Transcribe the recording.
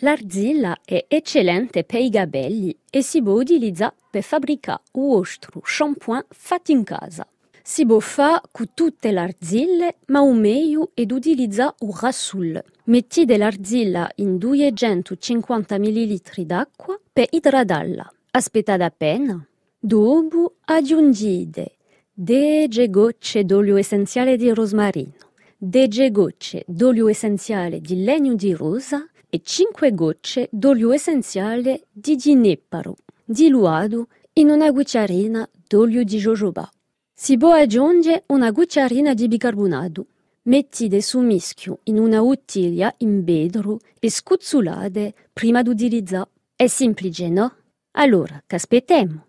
L'arzilla è eccellente per i capelli e si può utilizzare per fabbricare un vostro shampoo fatto in casa. Si può fare con tutte le arzille, ma un meglio è utilizzare un rassul. Mettete l'arzilla in 250 ml d'acqua per idratarla. Aspettate appena. Dopo aggiungete 10 gocce d'olio essenziale di rosmarino, 10 gocce d'olio essenziale di legno di rosa e 5 gocce d'olio essenziale di gineparo, diluito in una cucciarina d'olio di jojoba. Si può aggiungere una cucciarina di bicarbonato. Mettete su mischio in una bottiglia in vetro e scuzzolate prima di utilizzare. È semplice, no? Allora, che aspettiamo?